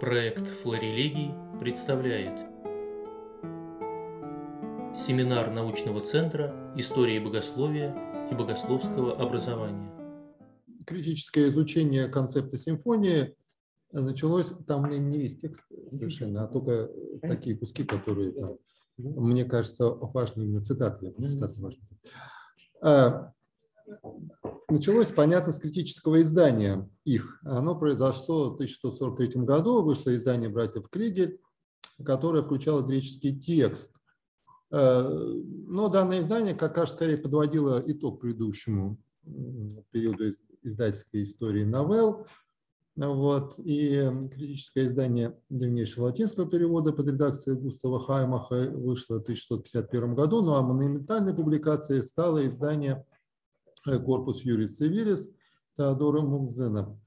Проект «Флорелегий» представляет Семинар научного центра истории богословия и богословского образования. Критическое изучение концепта симфонии началось, там не весь текст совершенно, а только такие куски, которые, там, мне кажется, важны именно цитаты. цитаты важны. Началось, понятно, с критического издания их. Оно произошло в 1143 году, вышло издание братьев Кригель, которое включало греческий текст. Э, но данное издание, как кажется, скорее подводило итог предыдущему периоду издательской истории новелл. Вот. И критическое издание древнейшего латинского перевода под редакцией Густава Хаймаха вышло в 1651 году, ну а монументальной публикацией стало издание корпус Юрис Цивилис Теодора Мунзена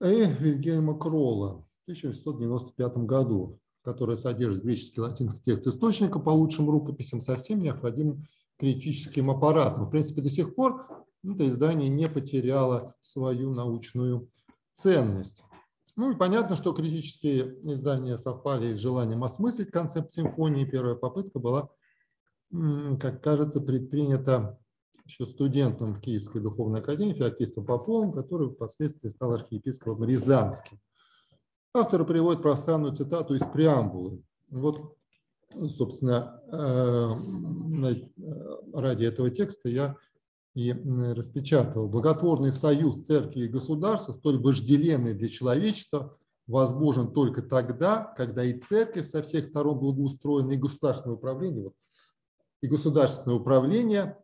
и Вильгельма Кролла в 1895 году, которая содержит греческий и латинский текст источника по лучшим рукописям со всем необходимым критическим аппаратом. В принципе, до сих пор это издание не потеряло свою научную ценность. Ну и понятно, что критические издания совпали с желанием осмыслить концепт симфонии. Первая попытка была, как кажется, предпринята еще студентом Киевской духовной академии, феоктистом Поповым, который впоследствии стал архиепископом Рязанским. Автор приводит пространную цитату из преамбулы. Вот, собственно, э, э, ради этого текста я и распечатал. Благотворный союз церкви и государства, столь вожделенный для человечества, возможен только тогда, когда и церковь со всех сторон благоустроена, и государственное управление, и государственное управление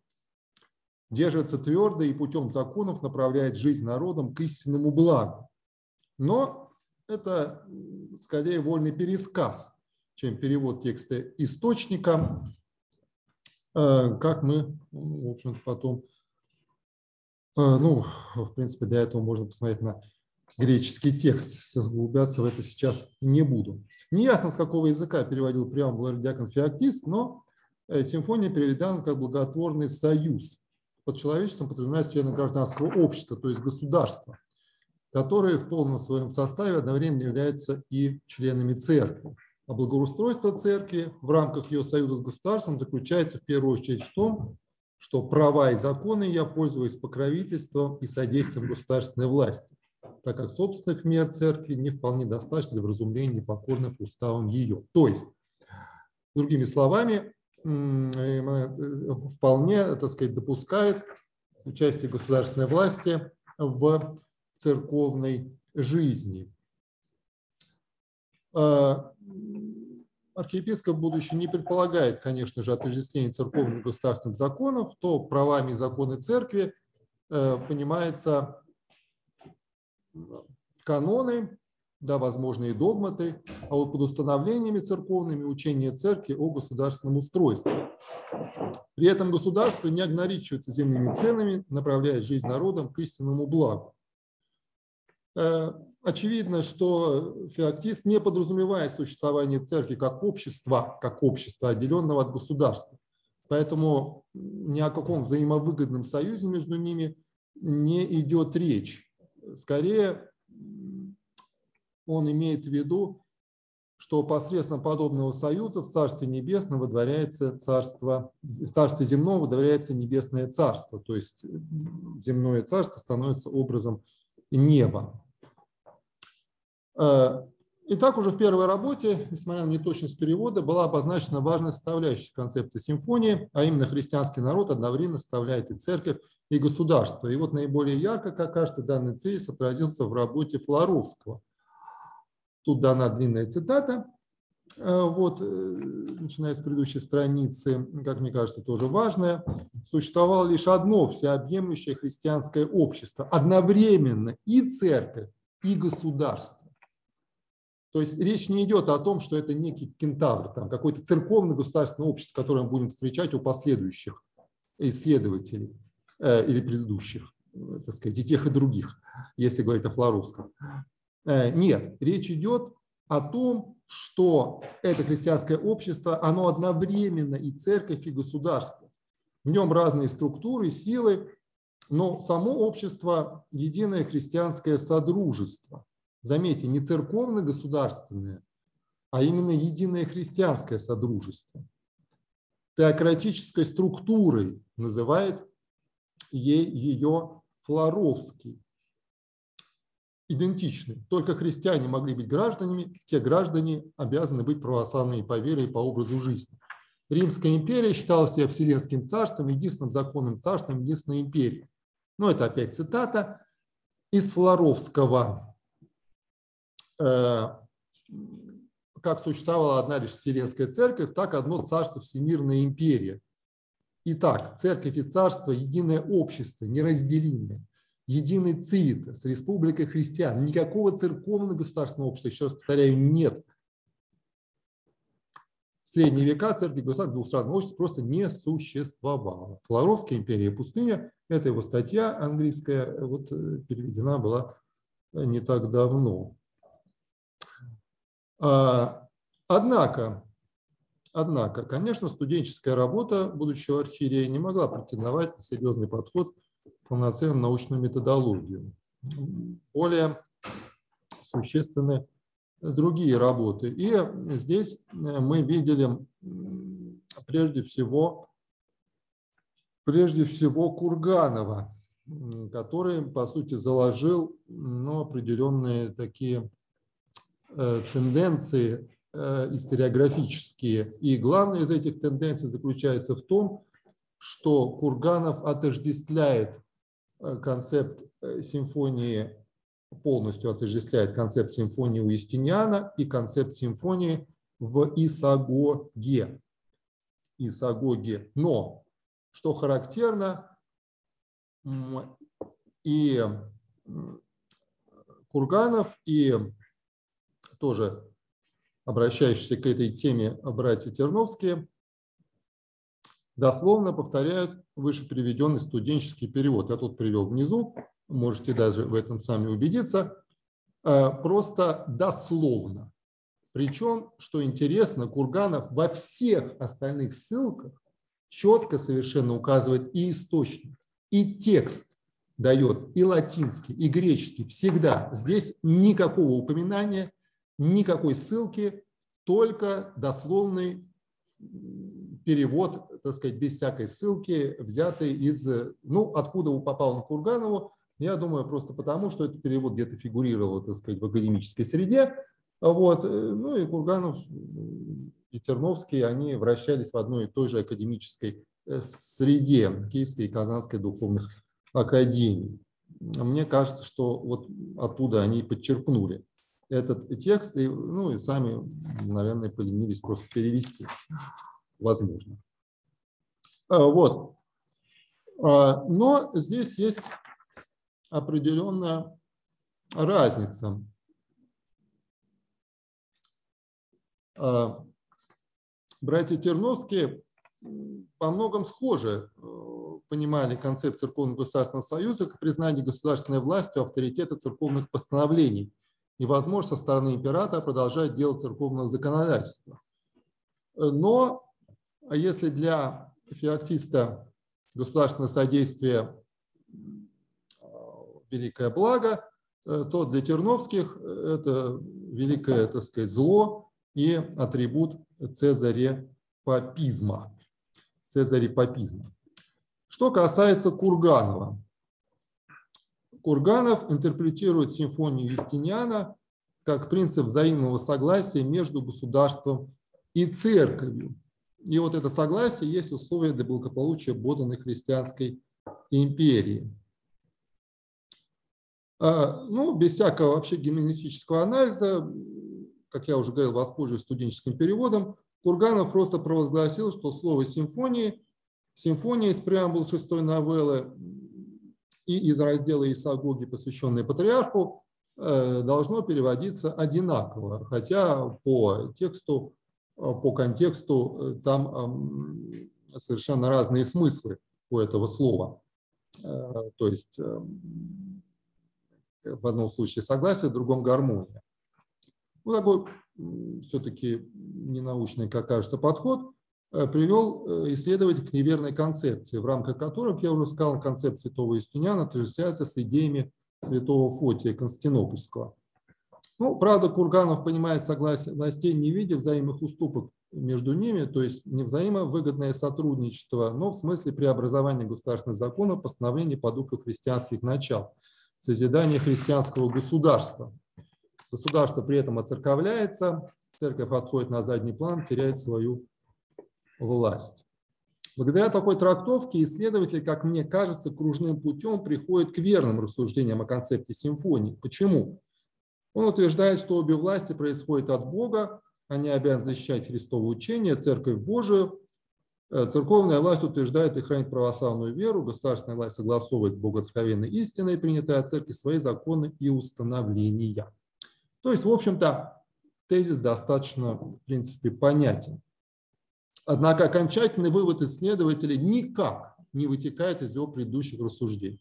держится твердо и путем законов направляет жизнь народом к истинному благу. Но это скорее вольный пересказ, чем перевод текста источника, э, как мы, в общем-то, потом, э, ну, в принципе, для этого можно посмотреть на греческий текст, углубляться в это сейчас не буду. Неясно, с какого языка переводил преамбул Диакон Феоктист, но э, симфония переведена как благотворный союз под человечеством подразумевается члены гражданского общества, то есть государства, которые в полном своем составе одновременно являются и членами церкви. А благоустройство церкви в рамках ее союза с государством заключается в первую очередь в том, что права и законы я пользуюсь покровительством и содействием государственной власти, так как собственных мер церкви не вполне достаточно для вразумления непокорных уставом ее. То есть, другими словами, вполне, так сказать, допускает участие государственной власти в церковной жизни. А, архиепископ будущий не предполагает, конечно же, отождествление церковных и государственных законов, то правами законы церкви э, понимается каноны, да, возможные догматы, а вот под установлениями церковными учение церкви о государственном устройстве. При этом государство не ограничивается земными ценами, направляя жизнь народом к истинному благу. Э, очевидно, что феоктист не подразумевает существование церкви как общества, как общества, отделенного от государства. Поэтому ни о каком взаимовыгодном союзе между ними не идет речь. Скорее, он имеет в виду, что посредством подобного союза в Царстве Небесном выдворяется царство, в Царстве Земном выдворяется Небесное Царство, то есть земное царство становится образом неба. Э, Итак, уже в первой работе, несмотря на неточность перевода, была обозначена важная составляющая концепции симфонии, а именно христианский народ одновременно составляет и церковь, и государство. И вот наиболее ярко, как кажется, данный тезис отразился в работе Флоровского – Тут дана длинная цитата, э, вот, э, начиная с предыдущей страницы, как мне кажется, тоже важная. Существовало лишь одно всеобъемлющее христианское общество, одновременно и церковь, и государство. То есть речь не идет о том, что это некий кентавр, там, какое-то церковно-государственное общество, которое мы будем встречать у последующих исследователей э, или предыдущих, э, так сказать, и тех, и других, если говорить о Флоровском. Э, нет, речь идет о том, что это христианское общество, оно одновременно и церковь, и государство. В нем разные структуры, силы, но само общество – единое христианское содружество. заметьте, не церковно-государственное, а именно единое христианское содружество. Теократической структурой называет ее Флоровский. Идентичны. Только христиане могли быть гражданами, те граждане обязаны быть православными по вере и по образу жизни. Римская империя считала себя Вселенским царством, единственным законным царством, единственной империей. Но это опять цитата из Флоровского. Э, как существовала одна лишь Вселенская церковь, так одно царство Всемирная империя. Итак, церковь и царство – единое общество, неразделимое, единый цивитас, республика христиан. Никакого церковного государственного общества, еще раз повторяю, нет – в средние века церковь государство двухстранного общества просто не существовало. Флоровская империя пустыня, это его статья английская, вот э, переведена была не так давно. А, однако, однако, конечно, студенческая работа будущего архиерея не могла претендовать на серьезный подход полноценную научную методологию. Более существенны другие работы. И здесь э, мы видели прежде всего, прежде всего Курганова, который, по сути, заложил ну, определенные такие э, тенденции э, историографические. И главная из этих тенденций заключается в том, что Курганов отождествляет концепт симфонии полностью отождествляет концепт симфонии у Юстиниана и концепт симфонии в Исагоге. Исагоге. Но, что характерно, и Курганов, и тоже обращающиеся к этой теме братья Терновские, дословно повторяют выше приведенный студенческий перевод. Я тут привел внизу можете даже в этом сами убедиться, э, просто дословно. Причем, что интересно, Курганов во всех остальных ссылках четко совершенно указывает и источник, и текст дает, и латинский, и греческий. Всегда. Здесь никакого упоминания, никакой ссылки, только дословный перевод, так сказать, без всякой ссылки, взятый из, ну, откуда попал на Курганову, я думаю, просто потому, что этот перевод где-то фигурировал, так сказать, в академической среде. Вот. Ну и Курганов и Терновский, они вращались в одной и той же академической э, среде Киевской и Казанской духовных академий. Мне кажется, что вот оттуда они подчеркнули этот текст и, ну, и сами, наверное, поленились просто перевести. Возможно. А, вот. А, но здесь есть определенная разница. А, братья Терновские по многом схожи э, понимали концепт Церковно-Государственного Союза как признание государственной власти авторитета церковных постановлений и возможность со стороны императора продолжать дело церковного законодательства. Но если для феоктиста государственное содействие великое благо, э, то для Терновских это великое, так сказать, зло и атрибут цезарепапизма. Цезарепапизма. Что касается Курганова. Курганов интерпретирует симфонию Юстиниана как принцип взаимного согласия между государством и церковью. И вот это согласие есть условие для благополучия боданной христианской империи. А, ну, без всякого вообще генетического анализа, как я уже говорил, воспользуюсь студенческим переводом, Курганов просто провозгласил, что слово «симфонии», симфония из преамбул шестой новеллы и из раздела Исагоги, посвященной патриарху, э, должно переводиться одинаково, хотя по тексту, по контексту э, там совершенно разные смыслы у этого слова. Э, то есть в одном случае согласие, в другом гармония. Ну, такой все-таки ненаучный, как кажется, подход э, привел э, исследователь к неверной концепции, в рамках которой, как я уже сказал, концепция святого Истиняна отождествляется с идеями святого Фотия Константинопольского. Ну, правда, Курганов понимает согласие властей не в виде взаимных уступок между ними, то есть не взаимовыгодное сотрудничество, но в смысле преобразования государственных законов, постановления по духу христианских начал, созидания христианского государства. Государство при этом оцерковляется, церковь отходит на задний план, теряет свою власть. Благодаря такой трактовке исследователь, как мне кажется, кружным путем приходит к верным рассуждениям о концепте симфонии. Почему? Он утверждает, что обе власти происходят от Бога, они обязаны защищать Христово учение, Церковь Божию. Э, церковная власть утверждает и хранит православную веру, государственная власть согласовывает с богооткровенной истиной, принятой от Церкви, свои законы и установления. То есть, в общем-то, тезис достаточно, в принципе, понятен. Однако окончательный вывод исследователей никак не вытекает из его предыдущих рассуждений.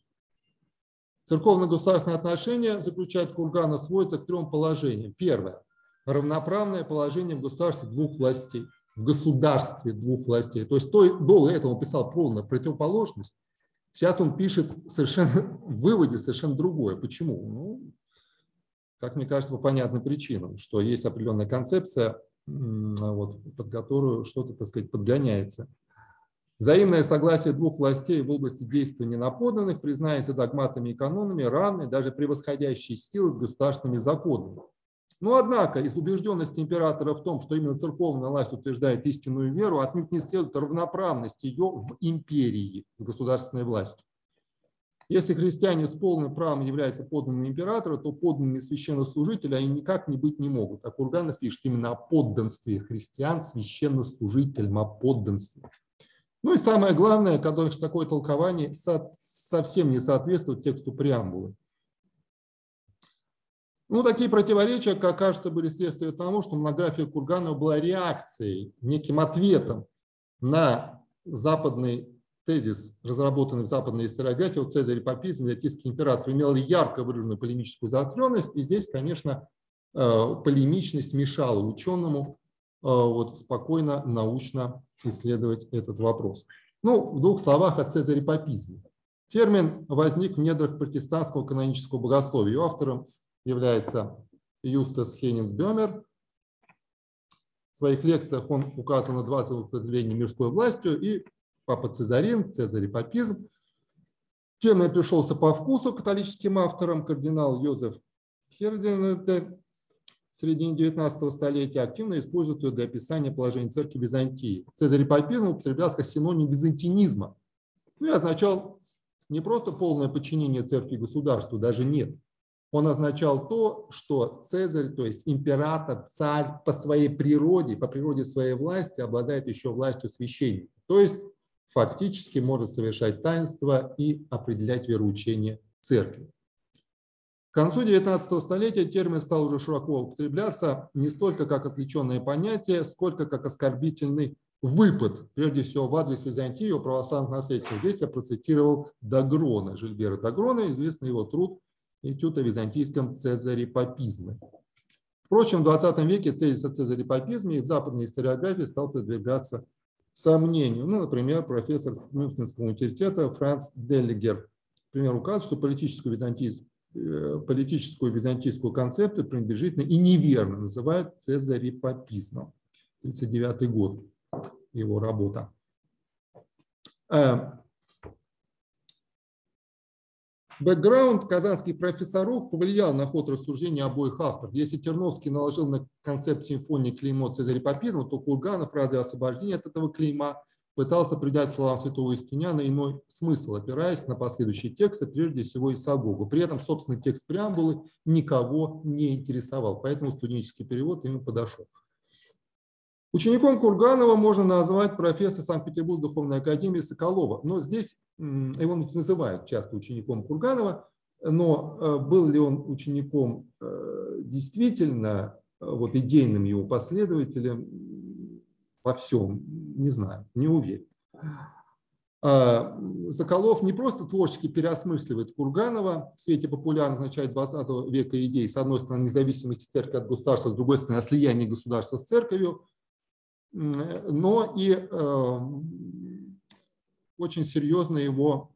Церковно-государственные отношения, заключает Кургана, сводятся к трем положениям. Первое. Равноправное положение в государстве двух властей. В государстве двух властей. То есть то, до этого он писал полная противоположность. Сейчас он пишет совершенно в выводе совершенно другое. Почему? Ну, как мне кажется, по понятным причинам, что есть определенная концепция, вот, под которую что-то, так сказать, подгоняется. Взаимное согласие двух властей в области действия ненаподданных признается догматами и канонами равной, даже превосходящей силы с государственными законами. Но однако из убежденности императора в том, что именно церковная власть утверждает истинную веру, отнюдь не следует равноправность ее в империи с государственной властью. Если христиане с полным правом являются подданными императора, то подданными священнослужителя они никак не быть не могут. А Курганов пишет именно о подданстве христиан священнослужителям, о подданстве. Ну и самое главное, когда такое толкование совсем не соответствует тексту преамбулы. Ну, такие противоречия, как кажется, были следствием тому, что монография Курганова была реакцией, неким ответом на западный тезис, разработанный в западной историографии о Цезаре Папизм, византийский император, имел ярко выраженную полемическую заостренность, и здесь, конечно, э, полемичность мешала ученому э, вот, спокойно, научно исследовать этот вопрос. Ну, в двух словах о Цезаре Папизме. Термин возник в недрах протестантского канонического богословия. Его автором является Юстас Хеннинг Бемер. В своих лекциях он указан на два злоупотребления мирской властью и Папа Цезарин, Цезарь Папизм. Термин пришелся по вкусу католическим авторам. Кардинал Йозеф Хердинер середине 19 столетия активно используют ее для описания положения церкви Византии. Цезарепапизм употреблялся как синоним византинизма. Ну и означал не просто полное подчинение церкви государству, даже нет. Он означал то, что Цезарь, то есть император, царь по своей природе, по природе своей власти обладает еще властью священника. То есть фактически может совершать таинство и определять вероучение церкви. К концу XIX столетия термин стал уже широко употребляться не столько как отвлеченное понятие, сколько как оскорбительный выпад, прежде всего в адрес Византии у православных наследников. Здесь я процитировал Дагрона, Жильбера Дагрона, известный его труд «Этюд о византийском цезарепапизме». Впрочем, в 20 веке тезис о цезарепапизме в западной историографии стал подвергаться сомнению. Ну, например, профессор Мюнхенского университета Франц Деллигер, например, указывает, что политическую византийскую политическую византийскую концепцию пренебрежительно и неверно называют цезарепапизмом. 1939 год его работа. Э, бэкграунд казанских профессоров повлиял на ход рассуждения обоих авторов. Если Терновский наложил на концепт симфонии клеймо цезарепапизма, то Курганов ради освобождения от этого клейма пытался придать словам святого Истиняна иной смысл, опираясь на последующие тексты, прежде всего Исагогу. При этом собственный текст преамбулы никого не интересовал, поэтому студенческий перевод ему подошел. Учеником Курганова можно назвать профессор Санкт-Петербург Духовной Академии Соколова. Но здесь его называют часто учеником Курганова, но э, был ли он учеником э, действительно э, вот идейным его последователем, во всем, не знаю, не уверен. А, Соколов не просто творчески переосмысливает Курганова в свете популярных в начале 20 века идей, с одной стороны, независимости церкви от государства, с другой стороны, слияние государства с церковью, но и э, очень серьезно его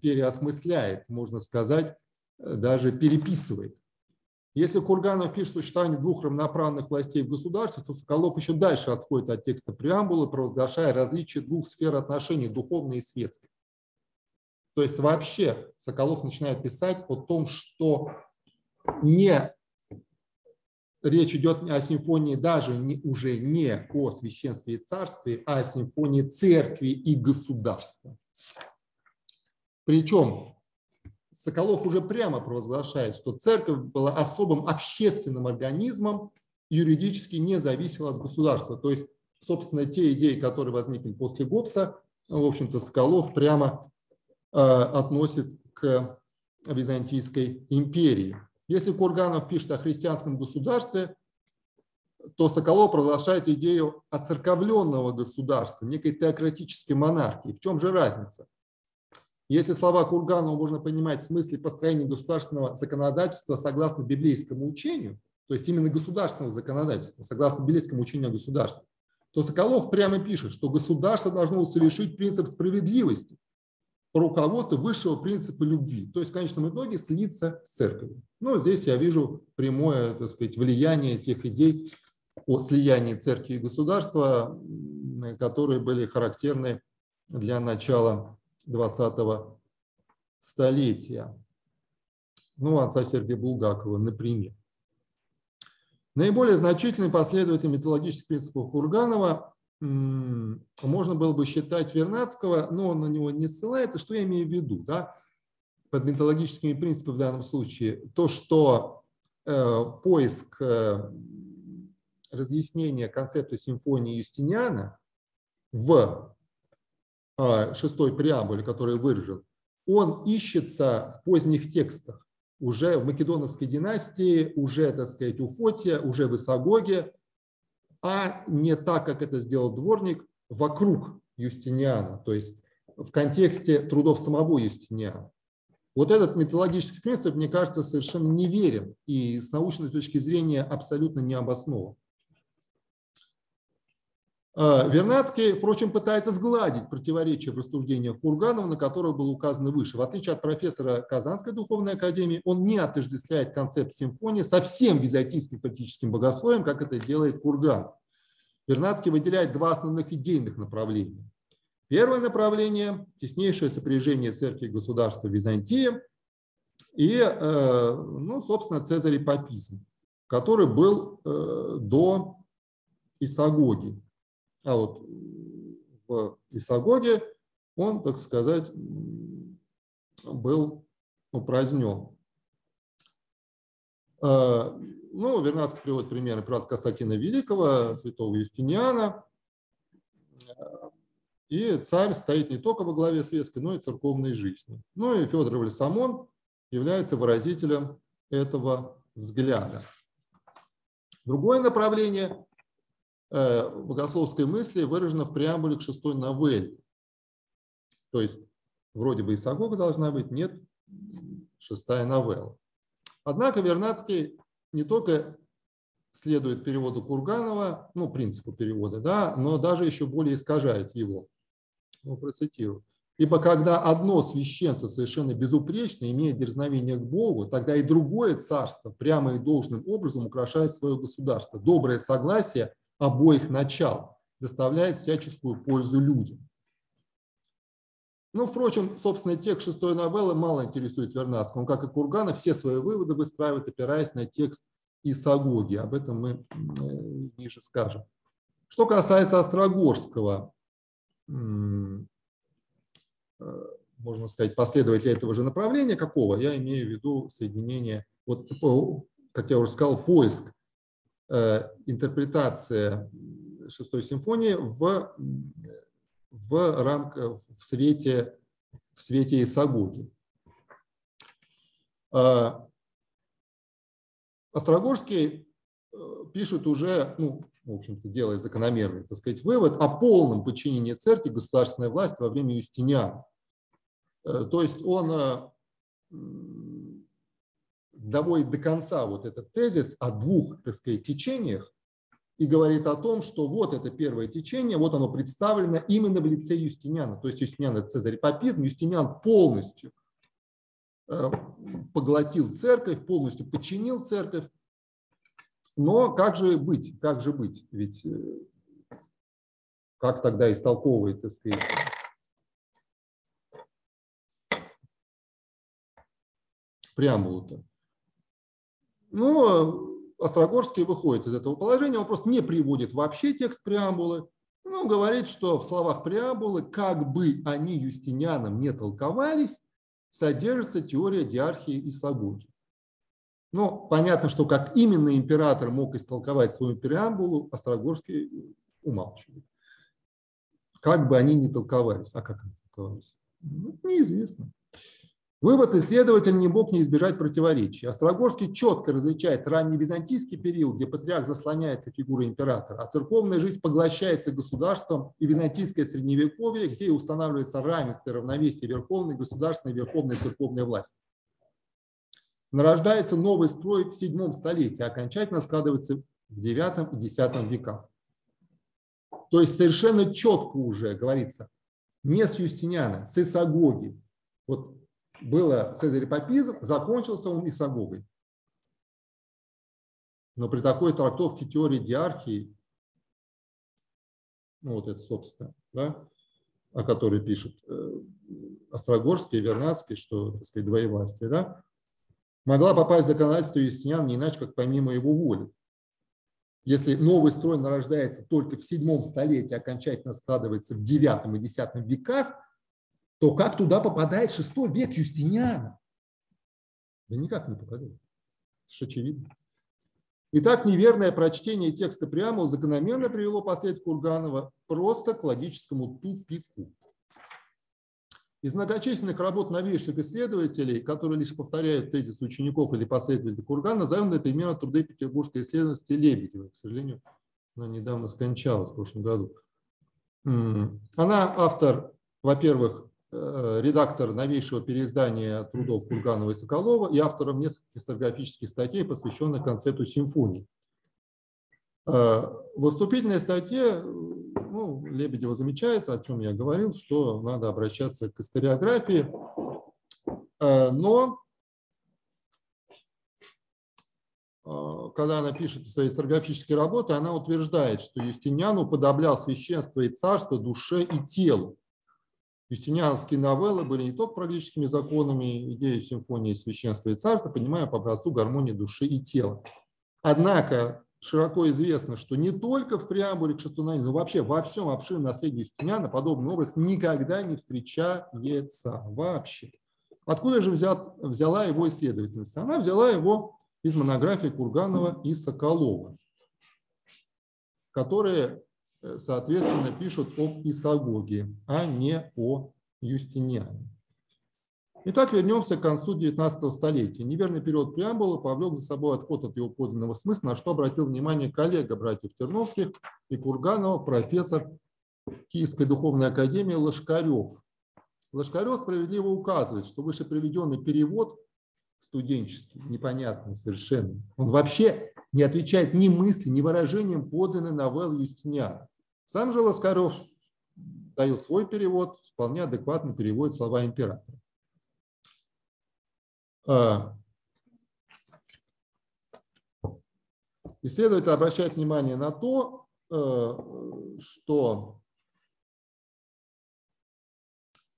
переосмысляет, можно сказать, даже переписывает. Если Курганов пишет существование двух равноправных властей в государстве, то Соколов еще дальше отходит от текста преамбулы, провозглашая различие двух сфер отношений, духовной и светской. То есть вообще Соколов начинает писать о том, что не речь идет о симфонии даже не, уже не о священстве и царстве, а о симфонии церкви и государства. Причем Соколов уже прямо провозглашает, что церковь была особым общественным организмом, юридически не зависела от государства. То есть, собственно, те идеи, которые возникли после Гоббса, в общем-то, Соколов прямо э, относит к Византийской империи. Если Курганов пишет о христианском государстве, то Соколов провозглашает идею оцерковленного государства, некой теократической монархии. В чем же разница? Если слова Курганова можно понимать в смысле построения государственного законодательства согласно библейскому учению, то есть именно государственного законодательства, согласно библейскому учению о государстве, то Соколов прямо пишет, что государство должно совершить принцип справедливости по руководству высшего принципа любви, то есть в конечном итоге слиться с церковью. Ну, здесь я вижу прямое, так сказать, влияние тех идей о слиянии церкви и государства, которые были характерны для начала 20 столетия. Ну, отца Сергея Булгакова, например. Наиболее значительный последователь методологических принципов Курганова можно было бы считать Вернадского, но он на него не ссылается. Что я имею в виду? Да? Под методологическими принципами в данном случае то, что э, поиск э, разъяснения концепта симфонии Юстиниана в шестой преамбуле, который выражен, он ищется в поздних текстах, уже в Македоновской династии, уже, так сказать, у Фотия, уже в Исагоге, а не так, как это сделал дворник, вокруг Юстиниана, то есть в контексте трудов самого Юстиниана. Вот этот методологический принцип, мне кажется, совершенно неверен и с научной точки зрения абсолютно не обоснован. А, Вернадский, впрочем, пытается сгладить противоречия в рассуждениях Курганова, на которых было указано выше. В отличие от профессора Казанской духовной академии, он не отождествляет концепт симфонии со всем византийским политическим богословием, как это делает Курган. Вернадский выделяет два основных идейных направления. Первое направление – теснейшее сопряжение церкви и государства Византии и, э, ну, собственно, цезарь папизм, который был э, до Исагоги а вот в Исагоге он, так сказать, был упразднен. А, ну, Вернадский приводит примеры брат Касакина Великого, святого Юстиниана. И царь стоит не только во главе светской, но и церковной жизни. Ну и Федор Вальсамон является выразителем этого взгляда. Другое направление богословской мысли выражено в преамбуле к шестой новелле. То есть вроде бы и Сагога должна быть, нет, шестая новелла. Однако Вернадский не только следует переводу Курганова, ну, принципу перевода, да, но даже еще более искажает его. Ну, процитирую. Ибо когда одно священство совершенно безупречно имеет дерзновение к Богу, тогда и другое царство прямо и должным образом украшает свое государство. Доброе согласие обоих начал доставляет всяческую пользу людям. Ну, впрочем, собственно, текст шестой новеллы мало интересует Вернадского. Он, как и Курганов, все свои выводы выстраивает, опираясь на текст Исагоги. Об этом мы ниже скажем. Что касается Острогорского, э, можно сказать, последователя этого же направления, какого? Я имею в виду соединение, вот, как я уже сказал, поиск Э, интерпретация шестой симфонии в, в рамках, в свете, в свете Исагоги. Э, Острогорский э, пишет уже, ну, в общем-то, делая закономерный, так сказать, вывод о полном подчинении церкви государственной власти во время Юстиниана. То есть он доводит до конца вот этот тезис о двух, так сказать, течениях и говорит о том, что вот это первое течение, вот оно представлено именно в лице Юстиниана. То есть Юстиниан – это цезарь папизм, Юстиниан полностью поглотил церковь, полностью подчинил церковь. Но как же быть? Как же быть? Ведь как тогда истолковывает, так сказать, преамбулу-то? Ну, Острогорский выходит из этого положения, он просто не приводит вообще текст преамбулы, но говорит, что в словах преамбулы, как бы они юстинианам не толковались, содержится теория диархии и сагоги. Но понятно, что как именно император мог истолковать свою преамбулу, Острогорский умалчивает. Как бы они ни толковались. А как они толковались? Ну, неизвестно. Вывод исследователь не мог не избежать противоречий. Острогорский четко различает ранний византийский период, где патриарх заслоняется фигурой императора, а церковная жизнь поглощается государством, и византийское средневековье, где устанавливается равенство и равновесие верховной, государственной, верховной церковной власти. Нарождается новый строй в седьмом столетии, а окончательно складывается в девятом и десятом веках. То есть совершенно четко уже говорится, не с Юстиниана, с Исагоги. Вот было цезарепапизм, закончился он Исагогой. Но при такой трактовке теории диархии, ну вот это, собственно, да, о которой пишет э, Острогорский и Вернадский, что, так сказать, двоевластие, да, могла попасть в законодательство Юстиниан не иначе, как помимо его воли. Если новый строй нарождается только в седьмом столетии, окончательно складывается в девятом и десятом веках, то как туда попадает шестой век Юстиниана? Да никак не попадает. Это же очевидно. Итак, неверное прочтение текста преамбул закономерно привело последствия Курганова просто к логическому тупику. Из многочисленных работ новейших исследователей, которые лишь повторяют тезис учеников или последователей Кургана, назовем, например, труды петербургской исследовательницы Лебедевой. К сожалению, она недавно скончалась в прошлом году. Она автор, во-первых, редактор новейшего переиздания трудов Курганова и Соколова и автором нескольких историографических статей, посвященных концепту симфонии. Э, в вступительной статье ну, Лебедева замечает, о чем я говорил, что надо обращаться к историографии, э, но когда она пишет свои историографические работы, она утверждает, что Юстиниан уподоблял священство и царство душе и телу. Юстинианские новеллы были не только практическими законами, идею симфонии священства и царства, понимая по образцу гармонии души и тела. Однако широко известно, что не только в преамбуле к шестунане, но вообще во всем обширном наследии Юстиниана подобный образ никогда не встречается вообще. Откуда же взят, взяла его исследовательница? Она взяла его из монографии Курганова и Соколова, которые соответственно, пишут об Исагоге, а не о Юстиниане. Итак, вернемся к концу 19 столетия. Неверный период преамбулы повлек за собой отход от его подлинного смысла, на что обратил внимание коллега братьев Терновских и Курганова, профессор Киевской духовной академии Лошкарев. Лошкарев справедливо указывает, что выше приведенный перевод студенческий, непонятный совершенно, он вообще не отвечает ни мысли, ни выражением поданной новеллы Юстиниана. Сам же Ласкарев дает свой перевод, вполне адекватно переводит слова императора. А, исследователь обращает внимание на то, э, что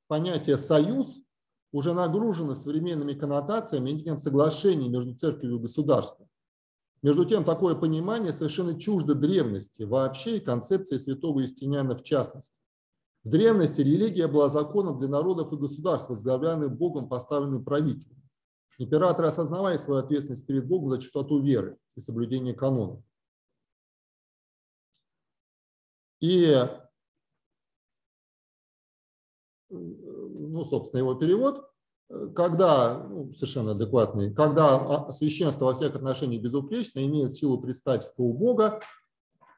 понятие «союз» уже нагружено современными коннотациями и неким соглашением между церковью и государством. Между тем, такое понимание совершенно чуждо древности вообще и концепции святого Юстиниана в частности. В древности религия была законом для народов и государств, возглавляемых Богом поставленным правителем. Императоры осознавали свою ответственность перед Богом за чистоту веры и соблюдение канонов. И, ну, собственно, его перевод когда, ну, совершенно адекватный, когда священство во всех отношениях безупречно, имеет силу предстательства у Бога,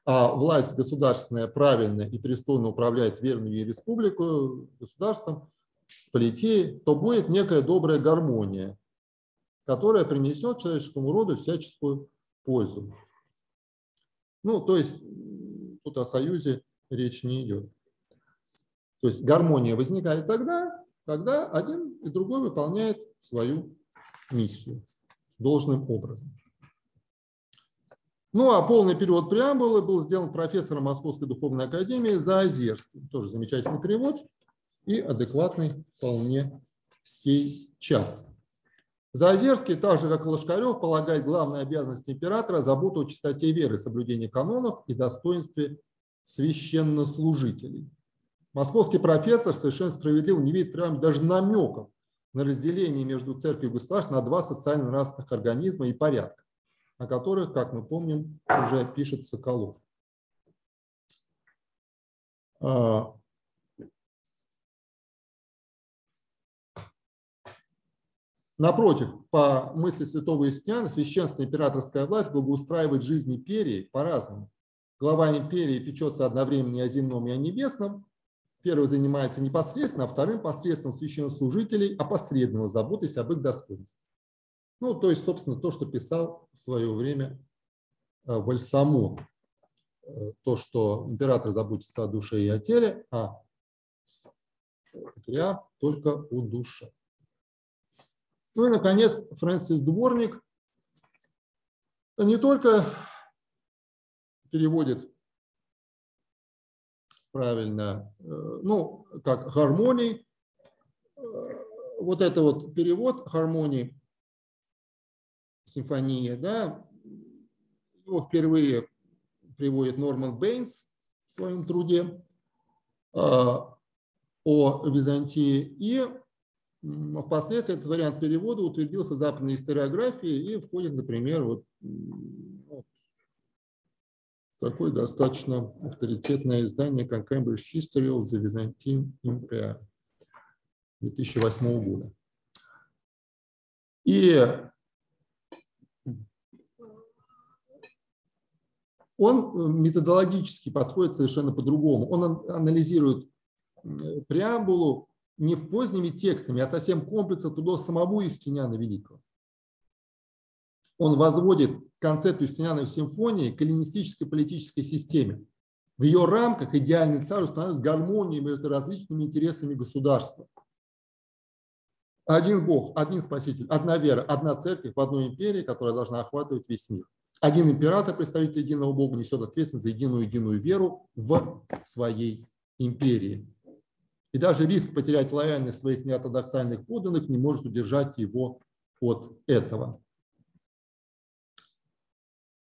а власть государственная правильно и пристойно управляет верную республику, государством, политеей, то будет некая добрая гармония, которая принесет человеческому роду всяческую пользу. Ну, то есть тут о союзе речь не идет. То есть гармония возникает тогда, когда один и другой выполняет свою миссию должным образом. Ну а полный перевод преамбулы был сделан профессором Московской духовной академии Заозерским. Тоже замечательный перевод и адекватный вполне сейчас. Заозерский, так же как и Лошкарев, полагает главной обязанностью императора заботу о чистоте веры, соблюдении канонов и достоинстве священнослужителей. Московский профессор совершенно справедливо не видит прямо даже намеков на разделение между церковью и государством на два социально-нравственных организма и порядка, о которых, как мы помним, уже пишет Соколов. А, Напротив, по мысли святого Юстиниана, священство императорская власть благоустраивает жизнь империи по-разному. Глава империи печется одновременно и о земном, и о небесном. Первый занимается непосредственно, а вторым посредством священнослужителей, опосредованно заботясь об их достоинстве. Ну, то есть, собственно, то, что писал в свое время э, Вальсамон. Э, то, что император заботится о душе и о теле, а патриарх только о душе. Ну и, наконец, Фрэнсис Дворник не только переводит правильно, э, ну, как гармоний, э, вот это вот перевод гармонии, симфония, да, его впервые приводит Норман Бейнс в своем труде э, о Византии, и Впоследствии этот вариант перевода утвердился в западной историографии и входит, например, вот такое достаточно авторитетное издание, как Cambridge History of the Byzantine Empire 2008 года. И он методологически подходит совершенно по-другому. Он анализирует преамбулу, не в поздними текстами, а совсем комплекса трудов самого Юстиниана Великого. Он возводит концепт Юстиниановой симфонии к эллинистической политической системе. В ее рамках идеальный царь устанавливает гармонию между различными интересами государства. Один Бог, один Спаситель, одна вера, одна церковь в одной империи, которая должна охватывать весь мир. Один император, представитель единого Бога, несет ответственность за единую единую веру в своей империи. И даже риск потерять лояльность своих неортодоксальных подданных не может удержать его от этого.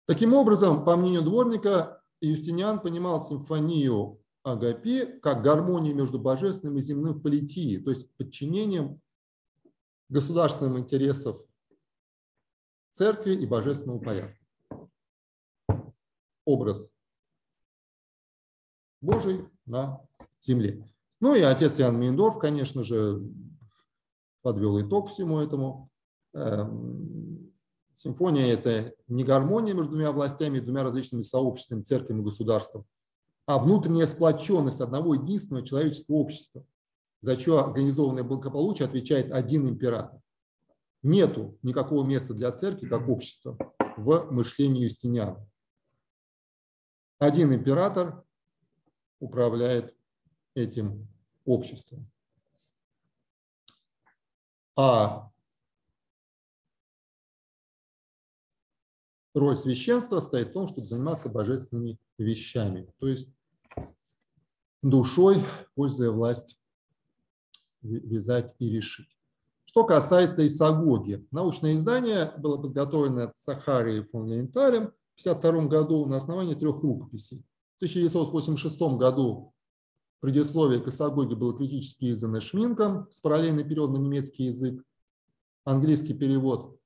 Таким образом, по мнению дворника, Юстиниан понимал симфонию Агапи как гармонию между божественным и земным в политии, то есть подчинением государственным интересам церкви и божественного порядка. Образ Божий на земле. Ну и отец Ян Мейндорф, конечно же, подвел итог всему этому. Симфония – это не гармония между двумя властями, двумя различными сообществами, церковью и государством, а внутренняя сплоченность одного единственного человеческого общества, за чье организованное благополучие отвечает один император. Нету никакого места для церкви как общества в мышлении Юстиниана. Один император управляет этим обществом. А роль священства стоит в том, чтобы заниматься божественными вещами, то есть душой, пользуя власть, вязать и решить. Что касается исагоги, научное издание было подготовлено Сахарией фон Лейнталем в 1952 году на основании трех рукописей. В 1986 году Предисловие к Исагоге было критически издано Шминком с параллельный перевод на немецкий язык. Английский перевод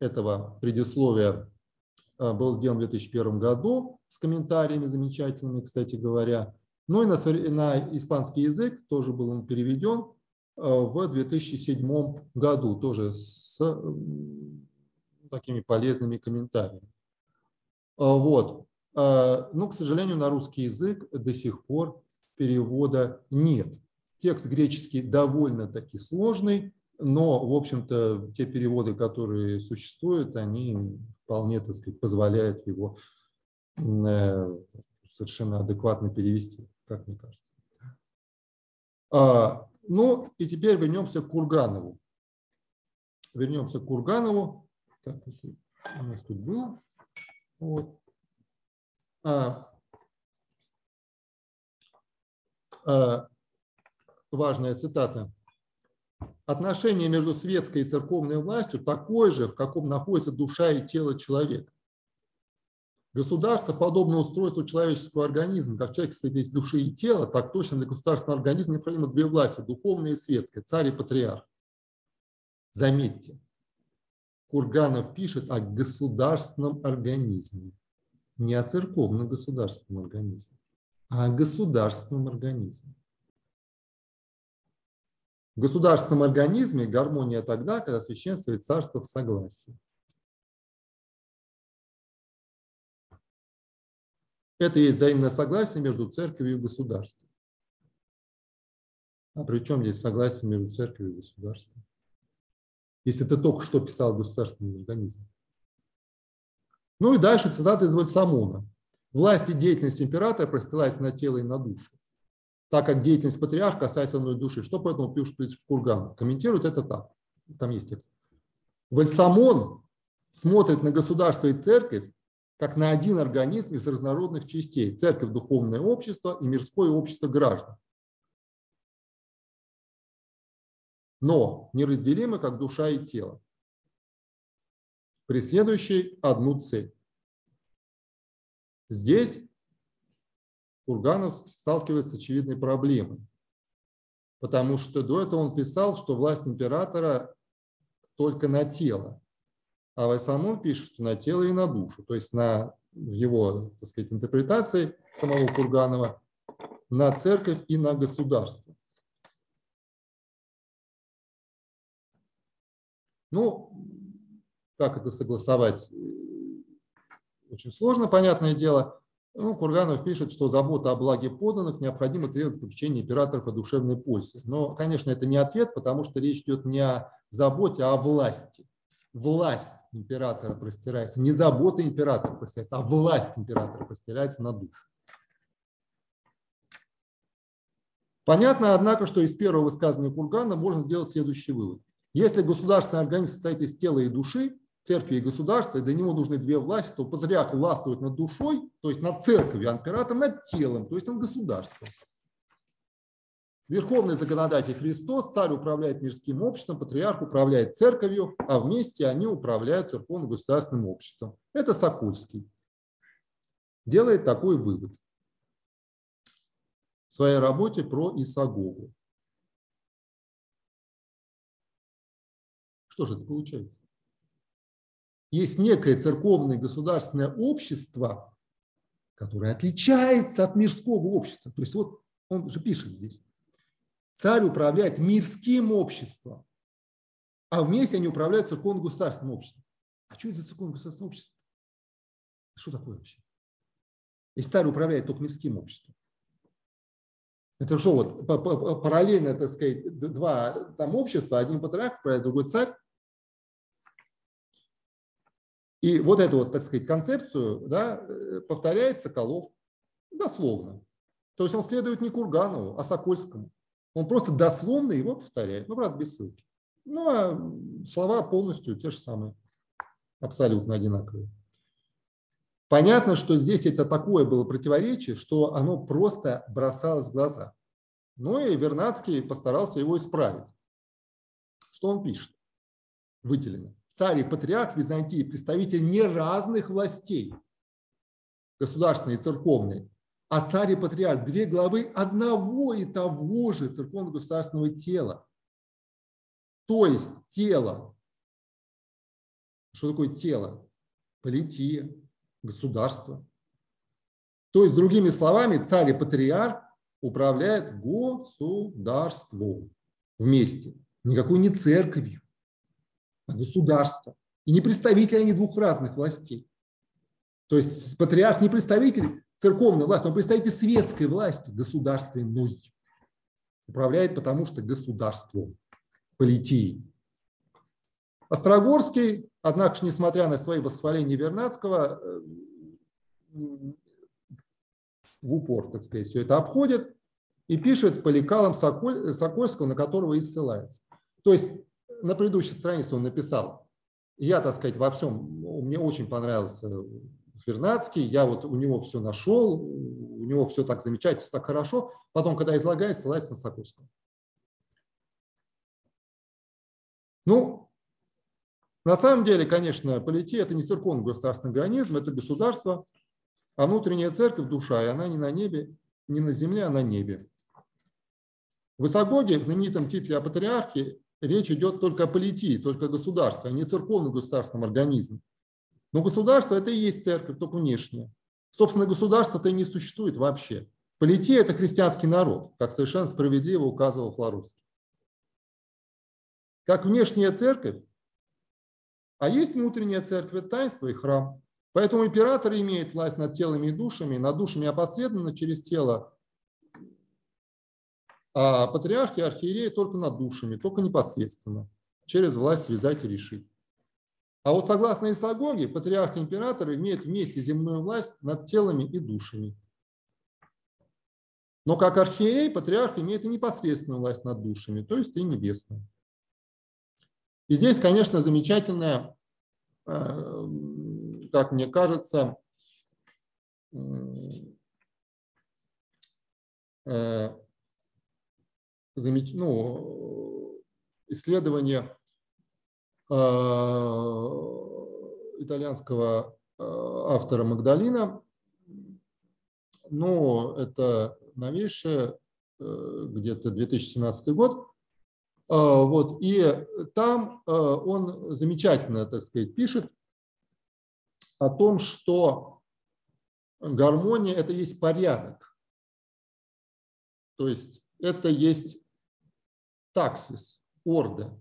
этого предисловия был сделан в 2001 году с комментариями замечательными, кстати говоря. Ну и на, на испанский язык тоже был он переведен э, в 2007 году, тоже с такими полезными комментариями. Э, вот. Но, к сожалению, на русский язык до сих пор перевода нет. Текст греческий довольно-таки сложный, но, в общем-то, те переводы, которые существуют, они вполне, так сказать, позволяют его э, совершенно адекватно перевести, как мне кажется. А, ну и теперь вернемся к Курганову. вернемся к Курганову. Так, у нас тут было. Вот. А, а, важная цитата. Отношение между светской и церковной властью такое же, в каком находится душа и тело человека. Государство подобно устройству человеческого организма. Как человек состоит из души и тела, так точно для государственного организма необходимо две власти – духовная и светская, царь и патриарх. Заметьте, Курганов пишет о государственном организме, не о церковном государственном организме, а о государственном организме. В государственном организме гармония тогда, когда священство и царство в согласии. Это есть взаимное согласие между церковью и государством. А при чем здесь согласие между церковью и государством? Если ты только что писал государственный организм. Ну и дальше цитата из Вальсамона. Власть и деятельность императора простилается на тело и на душу так как деятельность патриарха касается одной души. Что поэтому пишет в Курган? Комментирует это так. Там есть текст. Вальсамон смотрит на государство и церковь как на один организм из разнородных частей. Церковь – духовное общество и мирское общество граждан. Но неразделимы как душа и тело, преследующие одну цель. Здесь Курганов сталкивается с очевидной проблемой. Потому что до этого он писал, что власть императора только на тело. А Вайсамон пишет, что на тело и на душу. То есть на, в его так сказать, интерпретации самого Курганова на церковь и на государство. Ну, как это согласовать, очень сложно, понятное дело. Ну, Курганов пишет, что забота о благе подданных необходимо требовать попечения императоров о душевной пользе. Но, конечно, это не ответ, потому что речь идет не о заботе, а о власти. Власть императора простирается, не забота императора простирается, а власть императора простирается на душу. Понятно, однако, что из первого высказывания Кургана можно сделать следующий вывод. Если государственный организм состоит из тела и души, церкви и государства, и для него нужны две власти, то патриарх властвует над душой, то есть над церковью, а император над телом, то есть над государством. Верховный законодатель Христос, царь управляет мирским обществом, патриарх управляет церковью, а вместе они управляют церковно-государственным обществом. Это Сокольский. Делает такой вывод в своей работе про Исагогу. Что же это получается? Есть некое церковное государственное общество, которое отличается от мирского общества. То есть вот он же пишет здесь. Царь управляет мирским обществом, а вместе они управляют церковно-государственным обществом. А что это за церковно-государственное общество? Что такое вообще? Если царь управляет только мирским обществом. Это что, вот параллельно, так сказать, два там общества, один патриарх управляет, другой царь, и вот эту вот, так сказать, концепцию да, э, повторяет Соколов дословно. То есть он следует не Курганову, а Сокольскому. Он просто дословно его повторяет, ну, правда, без ссылки. Ну, а слова полностью те же самые, абсолютно одинаковые. Понятно, что здесь это такое было противоречие, что оно просто бросалось в глаза. Ну и Вернадский постарался его исправить. Что он пишет? Выделено царь и патриарх Византии представитель не разных властей, государственной и церковной, а царь и патриарх – две главы одного и того же церковно-государственного тела. То есть тело. Что такое тело? Полития, государство. То есть, другими словами, царь и патриарх управляют государством вместе. Никакой не церковью а государство. И не представители они двух разных властей. То есть патриарх не представитель церковной власти, он представитель светской власти, государственной. Управляет потому что государством, политией. Острогорский, однако, несмотря на свои восхваления Вернадского, э, в упор, так сказать, все это обходит и пишет по лекалам Соколь, Сокольского, на которого и ссылается. То есть на предыдущей странице он написал, я, так сказать, во всем, мне очень понравился Вернадский, я вот у него все нашел, у него все так замечательно, все так хорошо. Потом, когда излагает, ссылается на Сокольского. Ну, на самом деле, конечно, полития – это не церковный государственный организм, это государство, а внутренняя церковь – душа, и она не на небе, не на земле, а на небе. В Исагоге, в знаменитом титле о патриархе, речь идет только о политии, только о государстве, а не церковном государственном организме. Но государство – это и есть церковь, только внешнее. Собственно, государство-то и не существует вообще. Полития – это христианский народ, как совершенно справедливо указывал Флоровский. Как внешняя церковь, а есть внутренняя церковь, таинство и храм. Поэтому император имеет власть над телами и душами, над душами опосредованно через тело, а патриарх и архиереи только над душами, только непосредственно, через власть вязать и решить. А вот согласно Исагоге, патриарх и император имеют вместе земную власть над телами и душами. Но как архиерей патриарх имеет и непосредственную власть над душами, то есть и небесную. И здесь, конечно, замечательная, э, как мне кажется, э, ну, исследование э, итальянского автора Магдалина. Ну, это новейшее, где-то 2017 год. А, вот, и там он замечательно, так сказать, пишет о том, что гармония – это есть порядок. То есть это есть таксис, орда,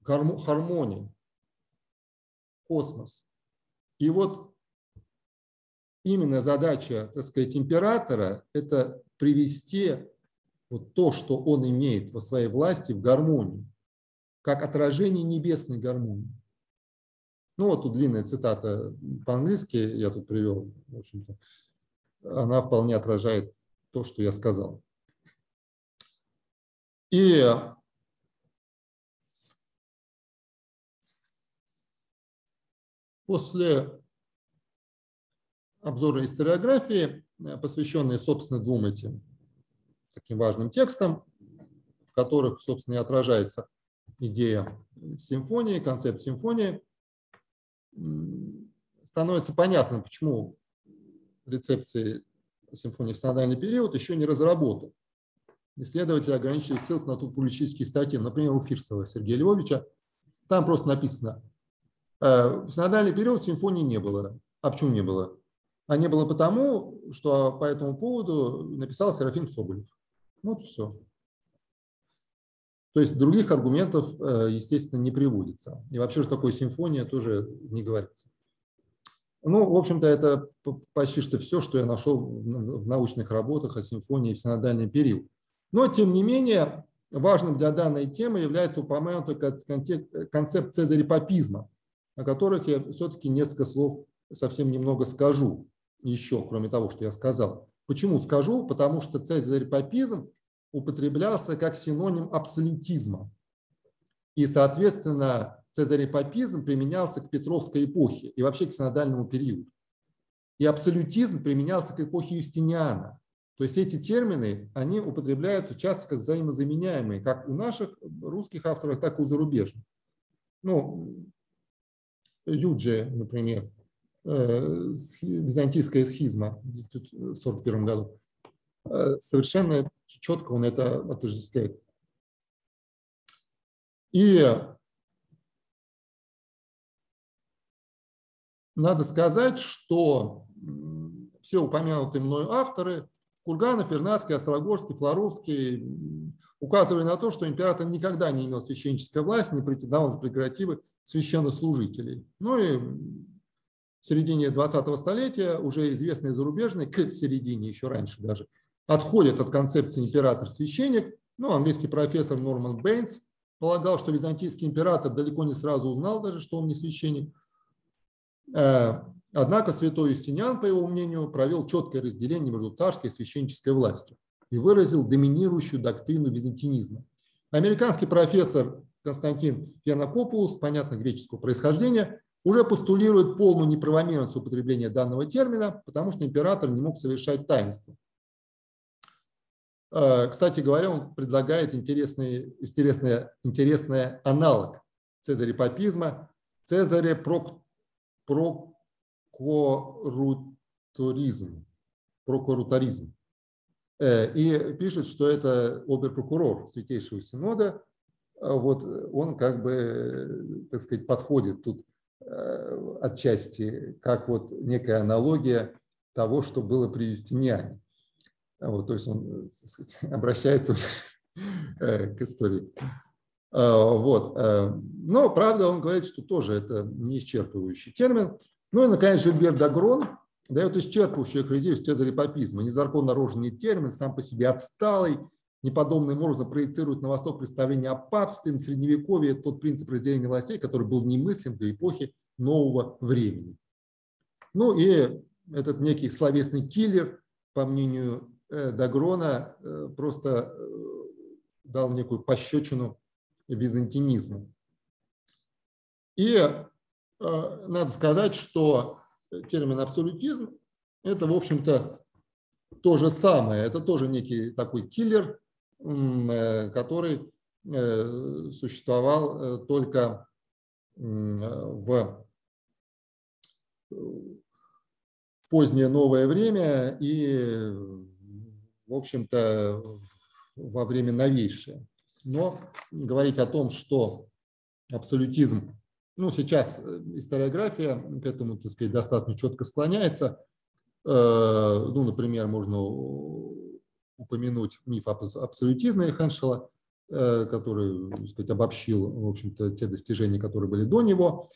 гармония, космос. И вот именно задача, так сказать, императора – это привести вот то, что он имеет во своей власти, в гармонию, как отражение небесной гармонии. Ну вот тут длинная цитата по-английски я тут привел, в общем-то, она вполне отражает то, что я сказал. И после обзора историографии, посвященной, собственно, двум этим таким важным текстом, в которых, собственно, и отражается идея симфонии, концепт симфонии, становится понятно, почему рецепции симфонии в синодальный период еще не разработан. Исследователи ограничили ссылку на тут публические статьи, например, у Фирсова Сергея Львовича. Там просто написано, «Э, в синодальный период симфонии не было. А почему не было? А не было потому, что по этому поводу написал Серафим Соболев. Вот все. То есть других аргументов, э, естественно, не приводится. И вообще, что такое симфония, тоже не говорится. Ну, в общем-то, это почти что все, что я нашел в научных работах о симфонии в синодальный период. Но, тем не менее, важным для данной темы является упомянутый концепт цезарепапизма, о которых я все-таки несколько слов совсем немного скажу еще, кроме того, что я сказал. Почему скажу? Потому что цезарь-папизм употреблялся как синоним абсолютизма. И, соответственно, цезарь-папизм применялся к Петровской эпохе и вообще к синодальному периоду. И абсолютизм применялся к эпохе Юстиниана. То есть эти термины, они употребляются часто как взаимозаменяемые, как у наших русских авторов, так и у зарубежных. Ну, Юджи, например, Э, византийская схизма в 1941 году. Э, совершенно четко он это отождествляет. И надо сказать, что все упомянутые мною авторы, Курганов, Вернадский, Острогорский, Флоровский, указывали на то, что император никогда не имел священнической власти, не претендовал на прерогативы священнослужителей. Ну и в середине 20-го столетия, уже известные зарубежные, к середине, еще раньше даже, отходят от концепции император-священник. Ну, английский профессор Норман Бейнс полагал, что византийский император далеко не сразу узнал даже, что он не священник. Однако святой Юстиниан, по его мнению, провел четкое разделение между царской и священнической властью и выразил доминирующую доктрину византинизма. Американский профессор Константин Янакопулус, понятно, греческого происхождения, уже постулирует полную неправомерность употребления данного термина, потому что император не мог совершать таинство. Э, кстати говоря, он предлагает интересный, интересный, интересный аналог цезарепапизма, цезаре прок, прокорутуризм, прокурутаризм. Э, и пишет, что это оберпрокурор Святейшего Синода, вот он как бы, так сказать, подходит тут э, отчасти как вот некая аналогия того, что было при Юстиниане. Вот, то есть он сказать, обращается э, к истории. Вот. Но, правда, он говорит, что тоже это не исчерпывающий термин. Ну и, наконец, Жильбер Дагрон дает исчерпывающую характеристику цезарепапизма. Незаконно рожденный термин, сам по себе отсталый, неподобным образом проецирует на восток представление о папстве, на средневековье тот принцип разделения властей, который был немыслим до эпохи нового времени. Ну и этот некий словесный киллер, по мнению э, Дагрона, э, просто э, дал некую пощечину византинизму. И надо сказать, что термин абсолютизм это, в общем-то, то же самое. Это тоже некий такой киллер, Э, который э, существовал э, только в позднее новое время и, в общем-то, во время новейшее. Но говорить о том, что абсолютизм, ну, сейчас историография к этому, так сказать, достаточно четко склоняется. Ну, например, можно упомянуть миф об абсолютизме Хеншела, э, который так сказать, обобщил в общем-то, те достижения, которые были до него.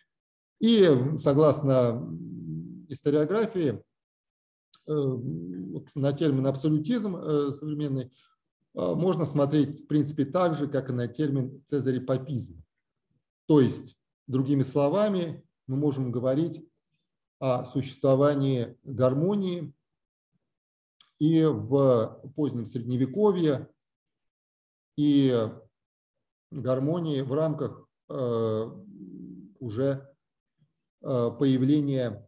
И согласно историографии, э, на термин абсолютизм э, современный можно смотреть в принципе так же, как и на термин цезарепапизм. То есть, другими словами, мы можем говорить о существовании гармонии и в позднем Средневековье, и гармонии в рамках э, уже э, появления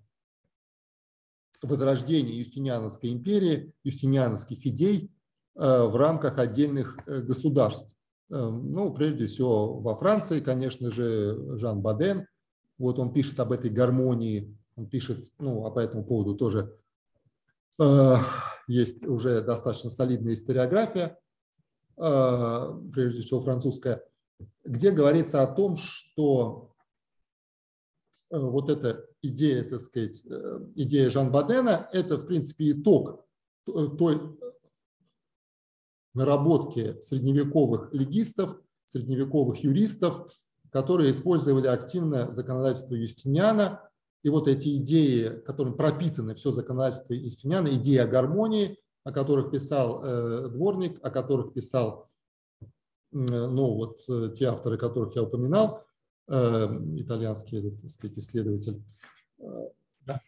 возрождения Юстиниановской империи, юстиниановских идей э, в рамках отдельных государств. Ну, прежде всего, во Франции, конечно же, Жан Баден. Вот он пишет об этой гармонии, он пишет, ну, а по этому поводу тоже есть уже достаточно солидная историография, э, прежде всего французская, где говорится о том, что э, вот эта идея, так сказать, э, идея Жан Бадена, это в принципе итог той наработки средневековых легистов, средневековых юристов, которые использовали активно законодательство Юстиниана и вот эти идеи, которыми пропитаны все законодательство Истиняна, идеи о гармонии, о которых писал э, Дворник, о которых писал ну, вот, э, те авторы, которых я упоминал, э, итальянский так сказать, исследователь, э, да.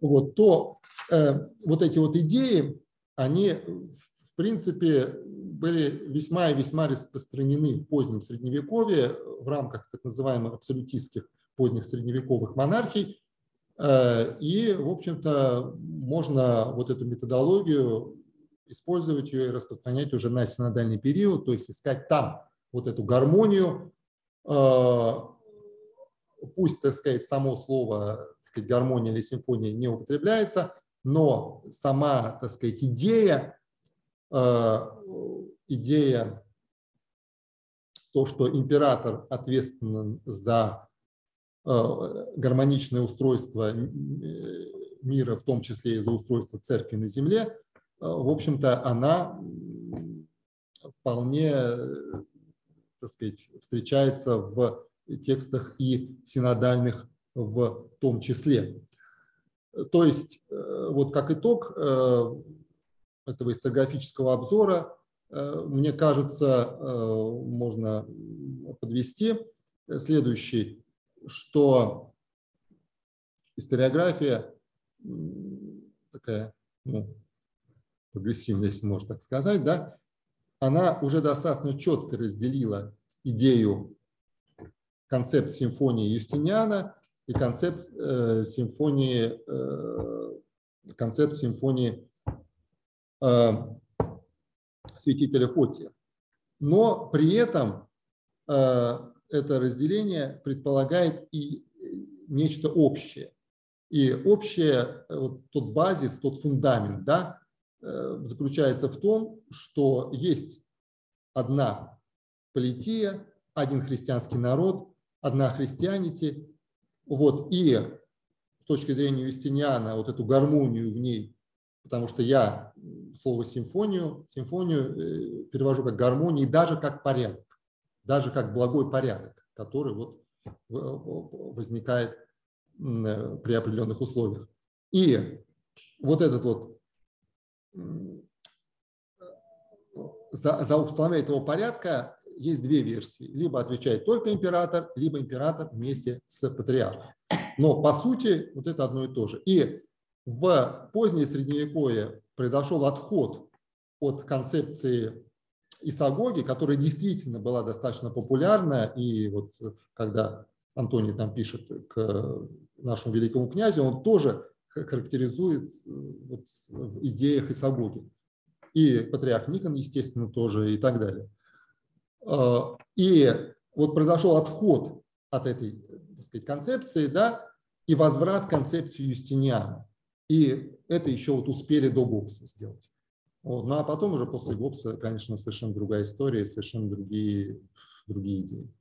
вот, то э, вот эти вот идеи, они в принципе были весьма и весьма распространены в позднем Средневековье в рамках так называемых абсолютистских поздних средневековых монархий. Э, и, в общем-то, можно вот эту методологию использовать ее и распространять уже на синодальный период, то есть искать там вот эту гармонию. Э, пусть, так сказать, само слово так сказать, гармония или симфония не употребляется, но сама, так сказать, идея, идея то, что император ответственен за Э, гармоничное устройство мира, в том числе и за устройство церкви на земле, э, в общем-то, она вполне, так сказать, встречается в текстах и синодальных в том числе. То есть, э, вот как итог этого историографического обзора, мне кажется, можно подвести следующий что историография такая ну, прогрессивная, если можно так сказать, да, она уже достаточно четко разделила идею концепт симфонии Юстиниана и концепт э, симфонии, э, концепт симфонии э, святителя Фотия. Но при этом э, это разделение предполагает и нечто общее. И общее, э, вот тот базис, тот фундамент, да, э, заключается в том, что есть одна полития, один христианский народ, одна христианити, вот, и с точки зрения Юстиниана вот эту гармонию в ней, потому что я слово симфонию, симфонию перевожу как гармонию и даже как порядок, даже как благой порядок, который вот возникает Э, при определенных условиях. И вот этот вот за, за установление этого порядка есть две версии. Либо отвечает только император, либо император вместе с патриархом. Но по сути вот это одно и то же. И в позднее средневековье произошел отход от концепции исагоги, которая действительно была достаточно популярна. И вот когда Антоний там пишет к нашему великому князю, он тоже характеризует э, вот, в идеях Исагоги. И патриарх Никон, естественно, тоже и так далее. А, и вот произошел отход от этой так сказать, концепции, да, и возврат к концепции Юстиниана. И это еще вот успели до Гоббса сделать. Вот. Ну а потом уже после Гоббса, конечно, совершенно другая история, совершенно другие, другие идеи.